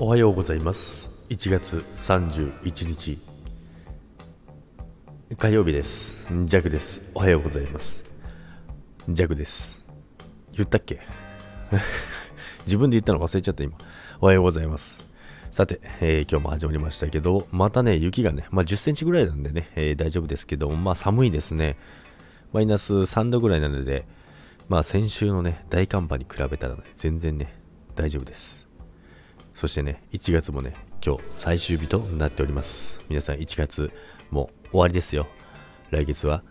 おはようございます。1月31日火曜日です。ジャクです。おはようございます。ジャクです。言ったっけ？自分で言ったの忘れちゃった今。おはようございます。さて、えー、今日も始まりましたけど、またね、雪がね、まあ、10センチぐらいなんでね、えー、大丈夫ですけど、まあ寒いですね。マイナス3度ぐらいなので、まあ先週のね、大寒波に比べたらね、全然ね、大丈夫です。そしてね、1月もね、今日最終日となっております。皆さん1月もう終わりですよ。来月は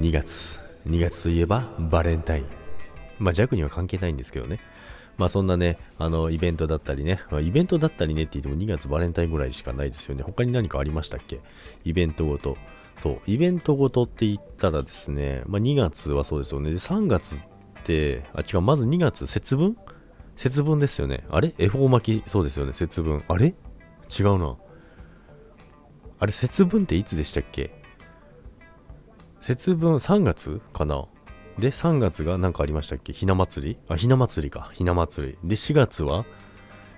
2月。2月といえばバレンタイン。まあ弱には関係ないんですけどね。まあそんなね、あの、イベントだったりね、ま、イベントだったりねって言っても2月バレンタインぐらいしかないですよね。他に何かありましたっけ？イベントごと。そう、イベントごとって言ったらですね、まあ2月はそうですよね。で、3月って、あ、違う、まず2月、節分節分ですよね。あれ？恵方巻き、そうですよね、節分。あれ？違うな。あれ、節分っていつでしたっけ？節分3月かな？で、3月が何かありましたっけ？ひな祭り？あ、ひな祭りか。ひな祭り。で、4月は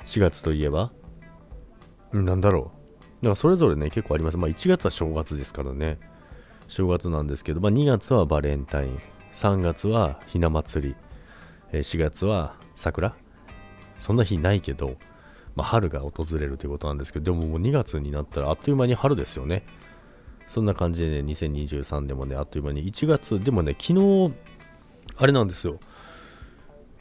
?4 月といえば？なんだろう。だからそれぞれね、結構あります。まあ1月は正月ですからね。正月なんですけど、まあ2月はバレンタイン。3月はひな祭り。4月は桜？そんな日ないけど、まあ、春が訪れるということなんですけど、でももう2月になったらあっという間に春ですよね。そんな感じでね、2023でもね、あっという間に1月、でもね、昨日、あれなんですよ。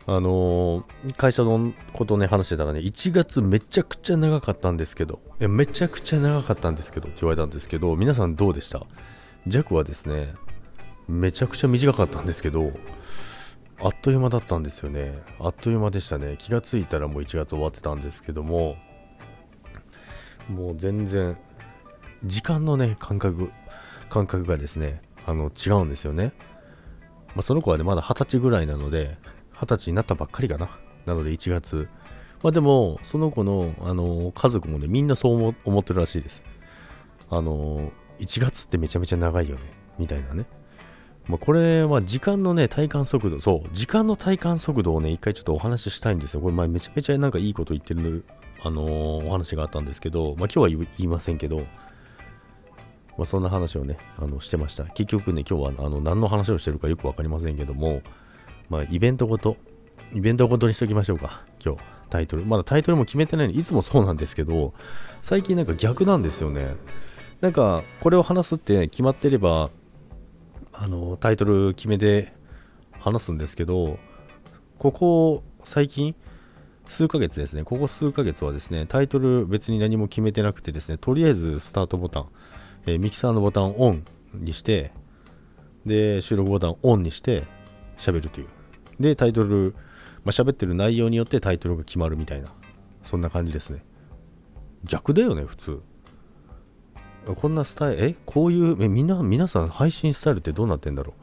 あのー、会社のことをね、話してたらね、1月めちゃくちゃ長かったんですけど、いめちゃくちゃ長かったんですけどって言われたんですけど、皆さんどうでした？弱はですね、めちゃくちゃ短かったんですけど、あっという間だったんですよね。あっという間でしたね。気がついたらもう1月終わってたんですけども、もう全然、時間のね、感覚、感覚がですね、あの、違うんですよね。まあ、その子はね、まだ20歳ぐらいなので、20歳になったばっかりかな。なので1月。まあでも、その子の、あの、家族もね、みんなそう思ってるらしいです。あの、1月ってめちゃめちゃ長いよね。みたいなね。まあ、これは時間のね、体感速度、そう、時間の体感速度をね、一回ちょっとお話ししたいんですよ。これ、まあ、めちゃめちゃなんかいいこと言ってる、あのー、お話があったんですけど、まあ、今日は言いませんけど、まあ、そんな話をね、あのしてました。結局ね、今日はあの何の話をしてるかよく分かりませんけども、まあ、イベントごと、イベントごとにしときましょうか、今日、タイトル。まだタイトルも決めてないのに、いつもそうなんですけど、最近なんか逆なんですよね。なんか、これを話すって決まってれば、あの、タイトル決めて話すんですけど、ここ最近、数ヶ月ですね、ここ数ヶ月はですね、タイトル別に何も決めてなくてですね、とりあえずスタートボタン、えー、ミキサーのボタンをオンにして、で、収録ボタンをオンにして喋るという。で、タイトル、まあ、喋ってる内容によってタイトルが決まるみたいな、そんな感じですね。逆だよね、普通。こんなスタイル、えこういう、え、みんな、皆さん配信スタイルってどうなってんだろ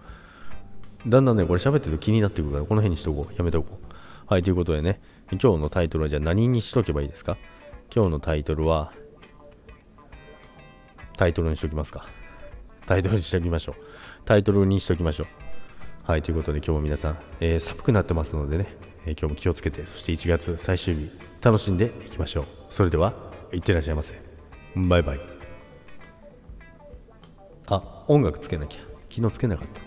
う？だんだんね、これ喋ってると気になってくるから、この辺にしとこう。やめとこう。はい、ということでね、今日のタイトルはじゃあ何にしとけばいいですか？今日のタイトルは、タイトルにしときますか。タイトルにしときましょう。タイトルにしときましょう。はい、ということで今日も皆さん、えー、寒くなってますのでね、えー、今日も気をつけて、そして1月最終日、楽しんでいきましょう。それでは、いってらっしゃいませ。バイバイ。あ音楽つけなきゃ。昨日つけなかった。